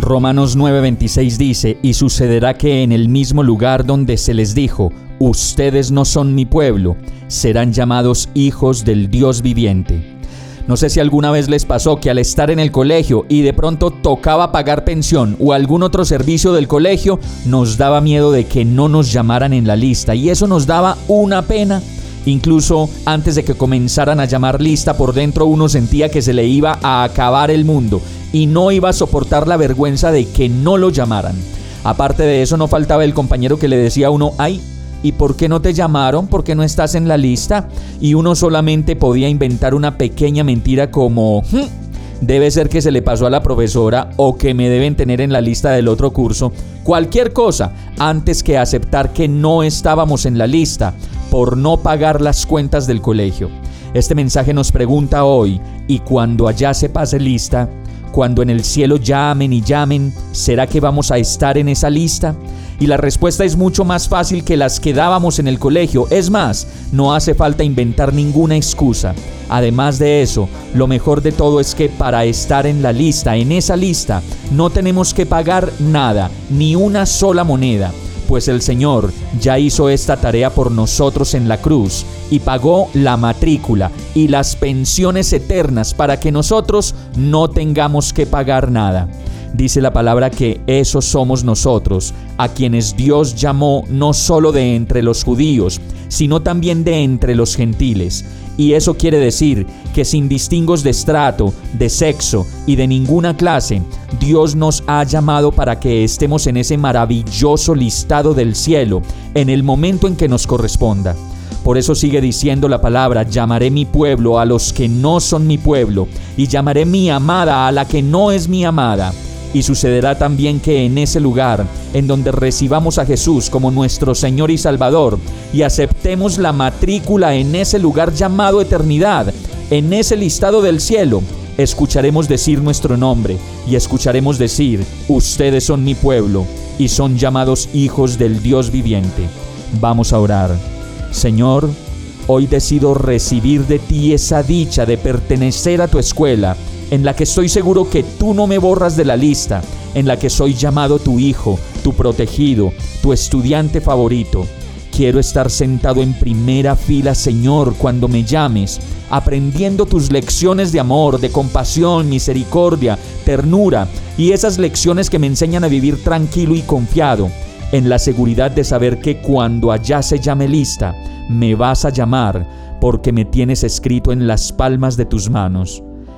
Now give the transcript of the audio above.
Romanos 9:26 dice, y sucederá que en el mismo lugar donde se les dijo, ustedes no son mi pueblo, serán llamados hijos del Dios viviente. No sé si alguna vez les pasó que al estar en el colegio y de pronto tocaba pagar pensión o algún otro servicio del colegio, nos daba miedo de que no nos llamaran en la lista y eso nos daba una pena. Incluso antes de que comenzaran a llamar lista por dentro uno sentía que se le iba a acabar el mundo y no iba a soportar la vergüenza de que no lo llamaran. Aparte de eso no faltaba el compañero que le decía a uno, ay, ¿Y por qué no te llamaron? ¿Por qué no estás en la lista? Y uno solamente podía inventar una pequeña mentira como... Hmm, debe ser que se le pasó a la profesora o que me deben tener en la lista del otro curso. Cualquier cosa antes que aceptar que no estábamos en la lista por no pagar las cuentas del colegio. Este mensaje nos pregunta hoy, ¿y cuando allá se pase lista? Cuando en el cielo llamen y llamen, ¿será que vamos a estar en esa lista? Y la respuesta es mucho más fácil que las que dábamos en el colegio. Es más, no hace falta inventar ninguna excusa. Además de eso, lo mejor de todo es que para estar en la lista, en esa lista, no tenemos que pagar nada, ni una sola moneda pues el Señor ya hizo esta tarea por nosotros en la cruz y pagó la matrícula y las pensiones eternas para que nosotros no tengamos que pagar nada. Dice la palabra que esos somos nosotros, a quienes Dios llamó no solo de entre los judíos, sino también de entre los gentiles. Y eso quiere decir que sin distingos de estrato, de sexo y de ninguna clase, Dios nos ha llamado para que estemos en ese maravilloso listado del cielo en el momento en que nos corresponda. Por eso sigue diciendo la palabra, llamaré mi pueblo a los que no son mi pueblo, y llamaré mi amada a la que no es mi amada. Y sucederá también que en ese lugar, en donde recibamos a Jesús como nuestro Señor y Salvador, y aceptemos la matrícula en ese lugar llamado eternidad, en ese listado del cielo, escucharemos decir nuestro nombre y escucharemos decir, ustedes son mi pueblo y son llamados hijos del Dios viviente. Vamos a orar. Señor, hoy decido recibir de ti esa dicha de pertenecer a tu escuela en la que estoy seguro que tú no me borras de la lista, en la que soy llamado tu hijo, tu protegido, tu estudiante favorito. Quiero estar sentado en primera fila, Señor, cuando me llames, aprendiendo tus lecciones de amor, de compasión, misericordia, ternura y esas lecciones que me enseñan a vivir tranquilo y confiado, en la seguridad de saber que cuando allá se llame lista, me vas a llamar porque me tienes escrito en las palmas de tus manos.